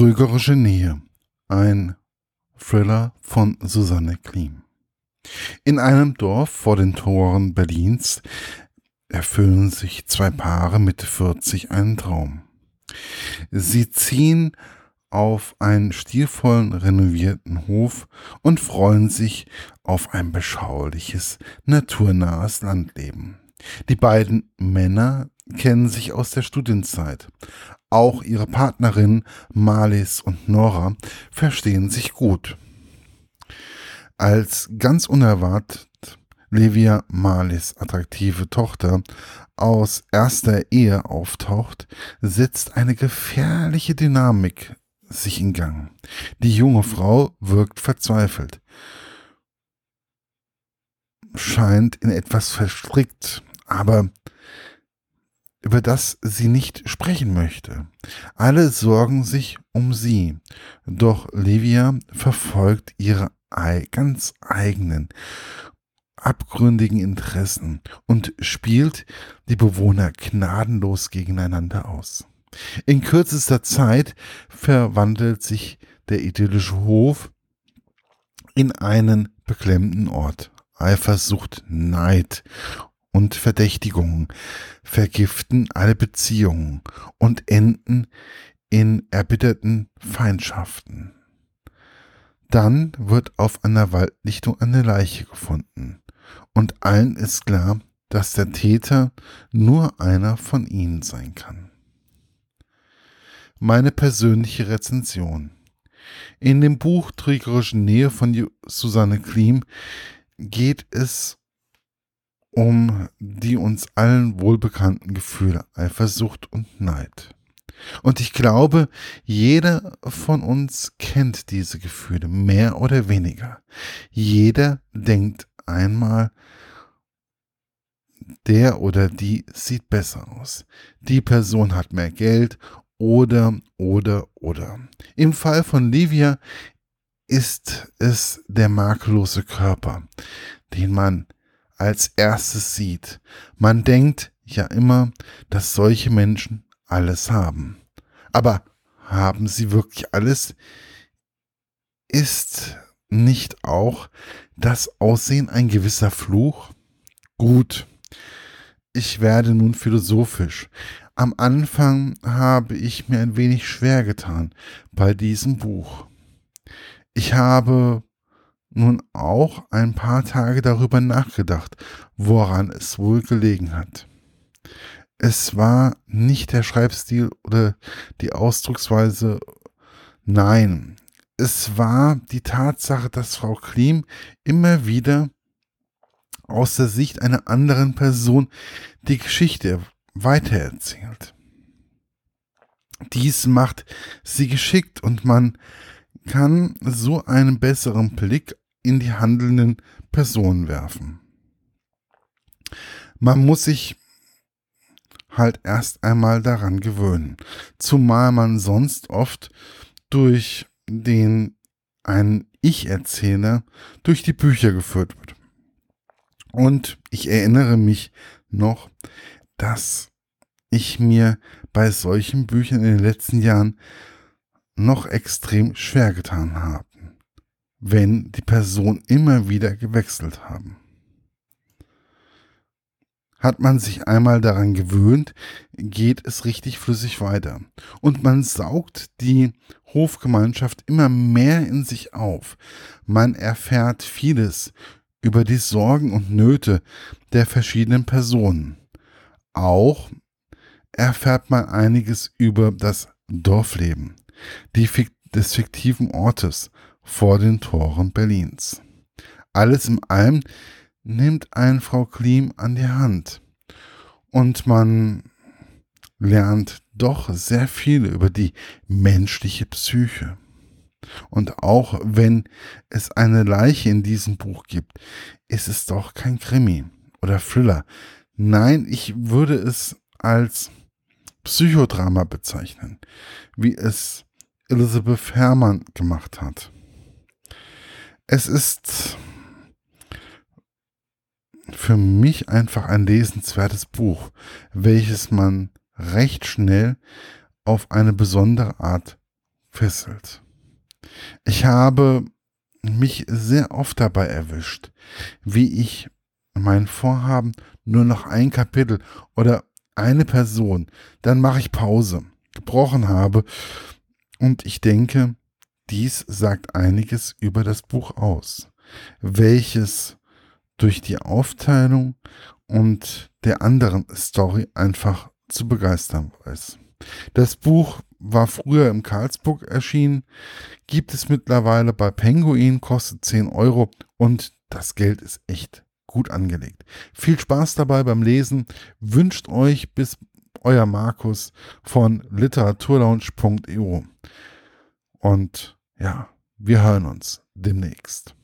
Trügerische Nähe. Ein Thriller von Susanne Klim. In einem Dorf vor den Toren Berlins erfüllen sich zwei Paare Mitte 40 einen Traum. Sie ziehen auf einen stilvollen renovierten Hof und freuen sich auf ein beschauliches, naturnahes Landleben. Die beiden Männer kennen sich aus der Studienzeit. Auch ihre Partnerinnen Marlies und Nora verstehen sich gut. Als ganz unerwartet Livia Marlies attraktive Tochter aus erster Ehe auftaucht, setzt eine gefährliche Dynamik sich in Gang. Die junge Frau wirkt verzweifelt, scheint in etwas verstrickt, aber über das sie nicht sprechen möchte. Alle sorgen sich um sie, doch Livia verfolgt ihre ganz eigenen, abgründigen Interessen und spielt die Bewohner gnadenlos gegeneinander aus. In kürzester Zeit verwandelt sich der idyllische Hof in einen beklemmenden Ort. Eifersucht, Neid und Verdächtigungen vergiften alle Beziehungen und enden in erbitterten Feindschaften. Dann wird auf einer Waldlichtung eine Leiche gefunden und allen ist klar, dass der Täter nur einer von ihnen sein kann. Meine persönliche Rezension. In dem Buch Trügerische Nähe von Susanne Klim geht es um die uns allen wohlbekannten Gefühle Eifersucht und Neid. Und ich glaube, jeder von uns kennt diese Gefühle, mehr oder weniger. Jeder denkt einmal, der oder die sieht besser aus. Die Person hat mehr Geld oder, oder, oder. Im Fall von Livia ist es der makellose Körper, den man als erstes sieht. Man denkt ja immer, dass solche Menschen alles haben. Aber haben sie wirklich alles? Ist nicht auch das Aussehen ein gewisser Fluch? Gut, ich werde nun philosophisch. Am Anfang habe ich mir ein wenig schwer getan bei diesem Buch. Ich habe nun auch ein paar Tage darüber nachgedacht, woran es wohl gelegen hat. Es war nicht der Schreibstil oder die Ausdrucksweise, nein, es war die Tatsache, dass Frau Klim immer wieder aus der Sicht einer anderen Person die Geschichte weitererzählt. Dies macht sie geschickt und man kann so einen besseren Blick in die handelnden Personen werfen. Man muss sich halt erst einmal daran gewöhnen, zumal man sonst oft durch den einen Ich-Erzähler durch die Bücher geführt wird. Und ich erinnere mich noch, dass ich mir bei solchen Büchern in den letzten Jahren noch extrem schwer getan habe wenn die Personen immer wieder gewechselt haben. Hat man sich einmal daran gewöhnt, geht es richtig flüssig weiter. Und man saugt die Hofgemeinschaft immer mehr in sich auf. Man erfährt vieles über die Sorgen und Nöte der verschiedenen Personen. Auch erfährt man einiges über das Dorfleben, die, des fiktiven Ortes, vor den Toren Berlins. Alles in allem nimmt ein Frau Klim an die Hand und man lernt doch sehr viel über die menschliche Psyche. Und auch wenn es eine Leiche in diesem Buch gibt, ist es doch kein Krimi oder Thriller. Nein, ich würde es als Psychodrama bezeichnen, wie es Elizabeth Herrmann gemacht hat. Es ist für mich einfach ein lesenswertes Buch, welches man recht schnell auf eine besondere Art fesselt. Ich habe mich sehr oft dabei erwischt, wie ich mein Vorhaben nur noch ein Kapitel oder eine Person, dann mache ich Pause, gebrochen habe. Und ich denke, dies sagt einiges über das Buch aus, welches durch die Aufteilung und der anderen Story einfach zu begeistern weiß. Das Buch war früher im Karlsburg erschienen, gibt es mittlerweile bei Penguin, kostet 10 Euro und das Geld ist echt gut angelegt. Viel Spaß dabei beim Lesen, wünscht euch bis euer Markus von literaturlaunch.eu. Und ja, wir hören uns demnächst.